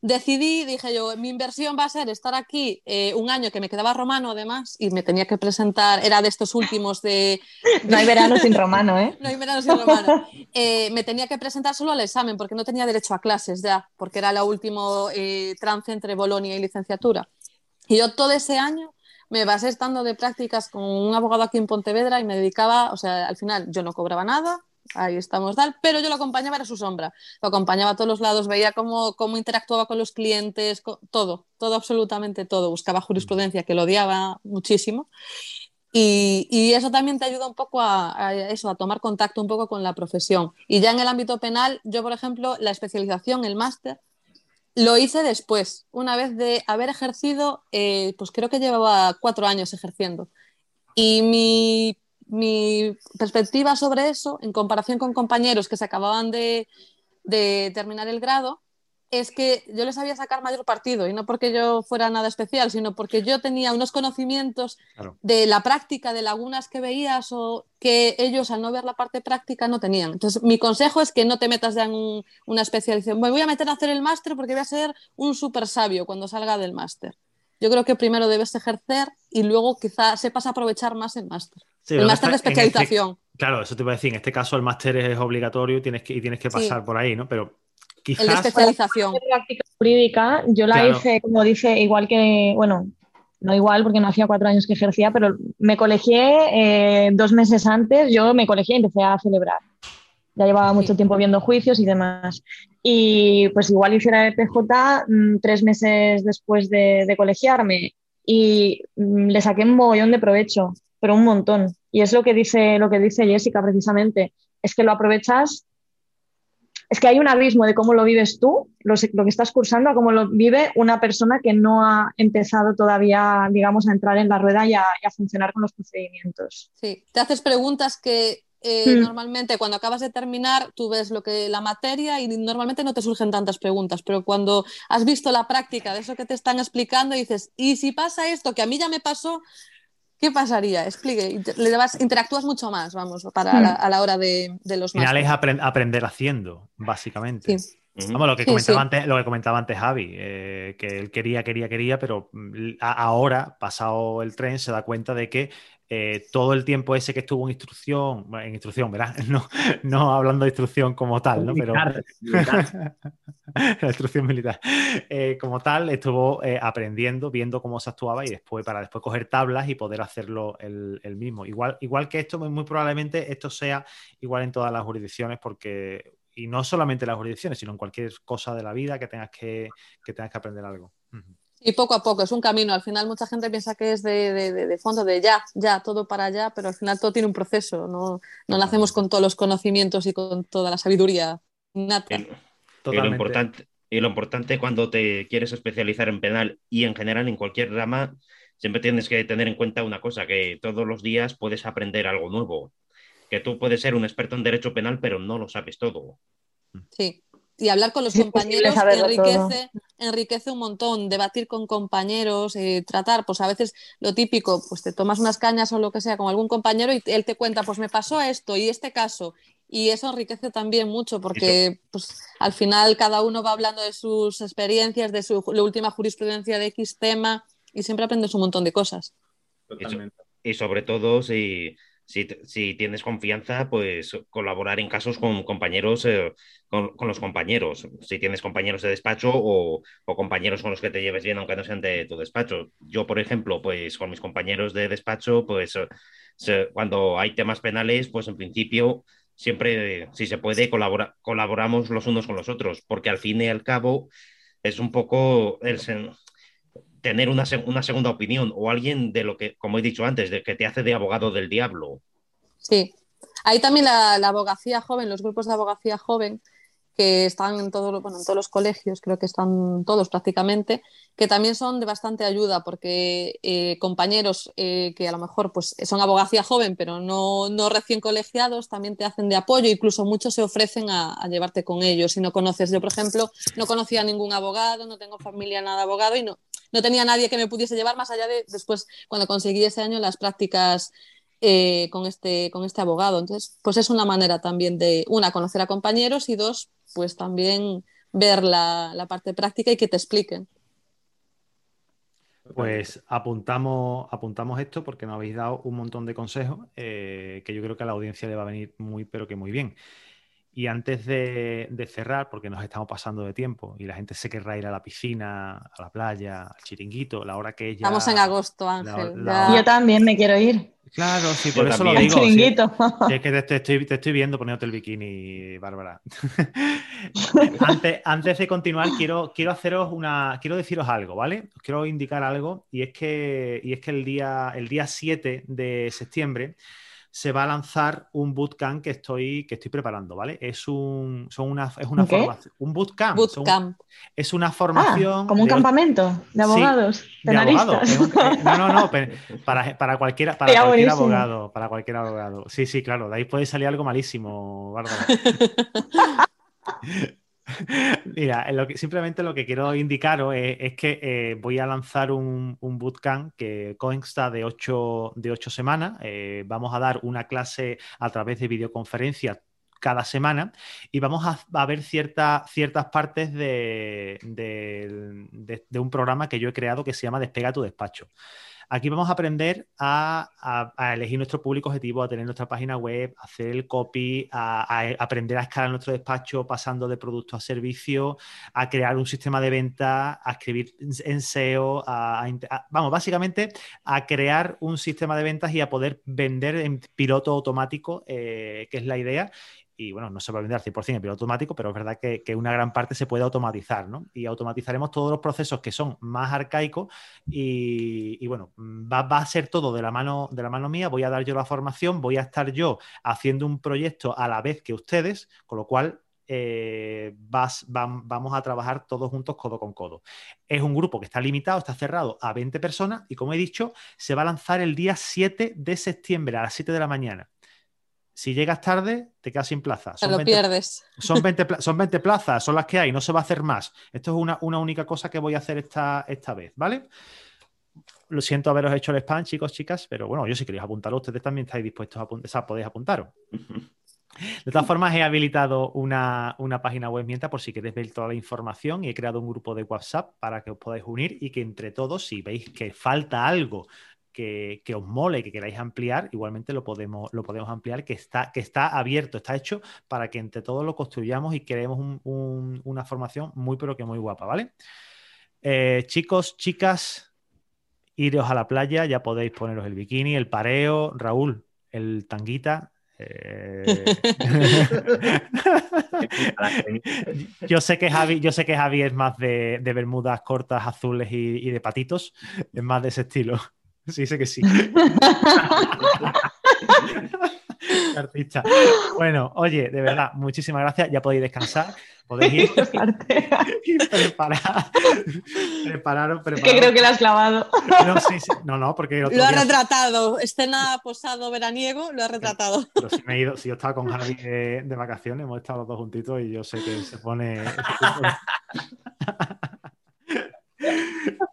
decidí, dije yo, mi inversión va a ser estar aquí eh, un año que me quedaba romano además y me tenía que presentar, era de estos últimos de... no hay verano sin romano, ¿eh? No hay verano sin romano. Eh, me tenía que presentar solo al examen porque no tenía derecho a clases ya, porque era el último eh, trance entre Bolonia y licenciatura. Y yo todo ese año me basé estando de prácticas con un abogado aquí en Pontevedra y me dedicaba, o sea, al final yo no cobraba nada, ahí estamos tal, pero yo lo acompañaba a su sombra, lo acompañaba a todos los lados, veía cómo, cómo interactuaba con los clientes, todo, todo, absolutamente todo, buscaba jurisprudencia que lo odiaba muchísimo. Y, eso también te ayuda un poco a, eso, a tomar contacto un poco con la profesión. Y ya en el ámbito penal, yo, por ejemplo, la especialización, el máster, lo hice después, una vez de haber ejercido, eh, pues creo que llevaba cuatro años ejerciendo. Y mi mi perspectiva sobre eso, en comparación con compañeros que se acababan de, terminar el grado, es que yo les sabía sacar mayor partido y no porque yo fuera nada especial, sino porque yo tenía unos conocimientos de la práctica, de lagunas que veías o que ellos al no ver la parte práctica no tenían. Entonces, mi consejo es que no te metas ya en una especialización. Me voy a meter a hacer el máster porque voy a ser un súper sabio cuando salga del máster. Yo creo que primero debes ejercer y luego quizás sepas aprovechar más el máster el máster de este especialización. claro, eso te iba a decir. En este caso, el máster es obligatorio tienes que, y tienes que pasar por ahí, ¿no? Pero quizás. El de especialización. La práctica jurídica, yo la hice, como dice, igual que, bueno, no igual porque no hacía cuatro años que ejercía, pero me colegié eh, dos meses antes, yo me colegié y empecé a celebrar. Ya llevaba mucho tiempo viendo juicios y demás. Y pues igual hice la PJ mm, tres meses después de, colegiarme y mm, le saqué un mogollón de provecho, pero un montón. Y es lo que dice, lo que dice Jessica precisamente, es que lo aprovechas, es que hay un abismo de cómo lo vives tú, lo, que estás cursando, a cómo lo vive una persona que no ha empezado todavía, digamos, a entrar en la rueda y a, funcionar con los procedimientos. Sí, te haces preguntas que eh, hmm. normalmente cuando acabas de terminar tú ves lo que la materia y normalmente no te surgen tantas preguntas, pero cuando has visto la práctica de eso que te están explicando dices, ¿y si pasa esto que a mí ya me pasó? ¿Qué pasaría? Explique. Le interactúas mucho más, vamos, para hmm. a la hora de, de los Al final es aprender haciendo, básicamente. Vamos, lo que, comentaba Antes, lo que comentaba antes Javi, eh, que él quería, quería, quería, pero mm, ahora, pasado el tren, se da cuenta de que eh, todo el tiempo ese que estuvo en instrucción, en instrucción, ¿verdad? No, no hablando de instrucción como tal, ¿no? Pero la instrucción militar. Eh, como tal, estuvo eh, aprendiendo, viendo cómo se actuaba y después, para después coger tablas y poder hacerlo el, mismo. Igual, igual que esto, muy probablemente esto sea igual en todas las jurisdicciones, porque, y no solamente en las jurisdicciones, sino en cualquier cosa de la vida que tengas que, que tengas que aprender algo. Y poco a poco, es un camino. Al final mucha gente piensa que es de, fondo, de ya, ya, todo para allá, pero al final todo tiene un proceso. No, no nacemos con todos los conocimientos y con toda la sabiduría innata. Y, lo importante, y lo importante cuando te quieres especializar en penal y en general en cualquier rama, siempre tienes que tener en cuenta una cosa, que todos los días puedes aprender algo nuevo. Que tú puedes ser un experto en derecho penal, pero no lo sabes todo. Sí, y hablar con los compañeros enriquece, enriquece un montón, debatir con compañeros, eh, tratar, pues a veces lo típico, pues te tomas unas cañas o lo que sea con algún compañero y él te cuenta, pues me pasó esto y este caso. Y eso enriquece también mucho porque pues, al final cada uno va hablando de sus experiencias, de su la última jurisprudencia de X tema y siempre aprendes un montón de cosas. Y, sobre todo si, si, tienes confianza, pues colaborar en casos con compañeros, eh, con, los compañeros. Si tienes compañeros de despacho o, compañeros con los que te lleves bien, aunque no sean de tu despacho. Yo, por ejemplo, pues con mis compañeros de despacho, pues cuando hay temas penales, pues en principio siempre, si se puede, colaboramos los unos con los otros, porque al fin y al cabo es un poco tener una, una, segunda opinión o alguien de lo que, como he dicho antes, de que te hace de abogado del diablo. Sí. Hay también la, abogacía joven, los grupos de abogacía joven, que están en, todo, bueno, en todos los colegios, creo que están todos prácticamente, que también son de bastante ayuda, porque eh, compañeros eh, que a lo mejor pues, son abogacía joven, pero no, no, recién colegiados, también te hacen de apoyo, incluso muchos se ofrecen a, a, llevarte con ellos. Si no conoces, yo por ejemplo, no conocía a ningún abogado, no tengo familia nada abogado y no, no tenía nadie que me pudiese llevar más allá de después, cuando conseguí ese año las prácticas eh, con, este, con este abogado. Entonces, pues es una manera también de, una, conocer a compañeros y dos, pues también ver la, parte práctica y que te expliquen. Pues apuntamos, apuntamos esto porque nos habéis dado un montón de consejos eh, que yo creo que a la audiencia le va a venir muy, pero que muy bien. Y antes de, cerrar, porque nos estamos pasando de tiempo y la gente se querrá ir a la piscina, a la playa, al chiringuito, la hora que es Estamos en agosto, Ángel. Yo también me quiero ir. Claro, sí, por eso lo digo. Chiringuito. es que te, estoy, te, estoy, viendo poniéndote el bikini, Bárbara. antes, antes, de continuar, quiero, quiero haceros una. Quiero deciros algo, ¿vale? Os quiero indicar algo. Y es que, y es que el, día, el día 7 de septiembre se va a lanzar un bootcamp que estoy, que estoy preparando, ¿vale? Es un, son una, es una formación, un bootcamp. bootcamp. es una formación. Ah, como un campamento de abogados, penalistas. Eh, no, no, no, para, para cualquiera, para cualquier abogado, para cualquier abogado. Sí, sí, claro, de ahí puede salir algo malísimo, Bárbara. Mira, que, simplemente lo que quiero indicaros es, que eh, voy a lanzar un, bootcamp que consta de ocho, de ocho semanas. Eh, vamos a dar una clase a través de videoconferencia cada semana y vamos a, ver ciertas partes de, de, un programa que yo he creado que se llama Despega tu despacho. Aquí vamos a aprender a, elegir nuestro público objetivo, a tener nuestra página web, a hacer el copy, a, aprender a escalar nuestro despacho pasando de producto a servicio, a crear un sistema de venta, a escribir en SEO, vamos, básicamente a crear un sistema de ventas y a poder vender en piloto automático, eh, que es la idea y bueno, no se va a vender al 100% en piloto automático, pero es verdad que, una gran parte se puede automatizar, ¿no? Y automatizaremos todos los procesos que son más arcaicos y, bueno, va, a ser todo de la, mano, de la mano mía, voy a dar yo la formación, voy a estar yo haciendo un proyecto a la vez que ustedes, con lo cual eh, vamos a trabajar todos juntos codo con codo. Es un grupo que está limitado, está cerrado a 20 personas y como he dicho, se va a lanzar el día 7 de septiembre a las 7 de la mañana. Si llegas tarde, te quedas sin plaza. Son lo pierdes. Son 20, son 20 plazas, son las que hay, no se va a hacer más. Esto es una, única cosa que voy a hacer esta, esta vez, ¿vale? Lo siento haberos hecho el spam, chicos, chicas, pero bueno, yo si queréis apuntarlo, ustedes también estáis dispuestos a apuntar, o sea, podéis apuntaros. De todas formas, he habilitado una, una, página web mientras por si queréis ver toda la información y he creado un grupo de WhatsApp para que os podáis unir y que entre todos, si veis que falta algo que, os mole, que queráis ampliar, igualmente lo podemos, lo podemos ampliar, que está, que está abierto, está hecho para que entre todos lo construyamos y creemos una formación muy, pero que muy guapa, ¿vale? Eh, chicos, chicas, iros a la playa, ya podéis poneros el bikini, el pareo, Raúl, el tanguita, eh, yo sé que Javi, yo sé que Javi es más de, bermudas cortas, azules y, de patitos, es más de ese estilo. Sí, sé que sí. Artista. Bueno, oye, de verdad, muchísimas gracias. Ya podéis descansar. Podéis ir y preparar, prepararos, Que creo que lo has clavado. No, sí, sí. no, no, porque. Lo ha retratado. Escena posado veraniego, lo ha retratado. Pero si, me he ido, si yo estaba con Javi de, de, vacaciones, hemos estado los dos juntitos y yo sé que se pone.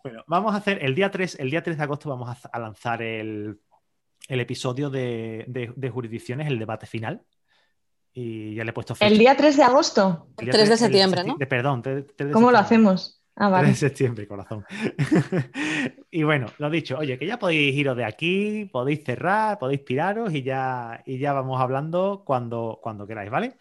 Bueno, vamos a hacer el día 3, el día 3 de agosto vamos a, lanzar el, episodio de, jurisdicciones, el debate final. Y ya le he puesto ¿El día 3 de agosto? El 3 de septiembre, ¿no? perdón. ¿Cómo lo hacemos? Ah, 3 vale. de septiembre, corazón. y bueno, lo dicho, oye, que ya podéis iros de aquí, podéis cerrar, podéis piraros y ya, y ya vamos hablando cuando, cuando queráis, ¿vale?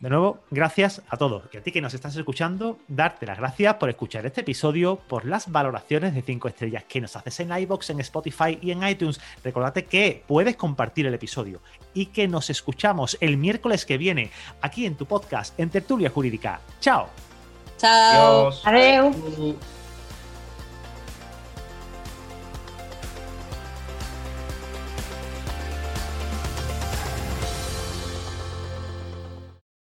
De nuevo, gracias a todos. Y a ti que nos estás escuchando, darte las gracias por escuchar este episodio, por las valoraciones de 5 estrellas que nos haces en iBox, en Spotify y en iTunes. Recordate que puedes compartir el episodio y que nos escuchamos el miércoles que viene aquí en tu podcast en Tertulia Jurídica. ¡Chao! Chao. Adiós. Uh.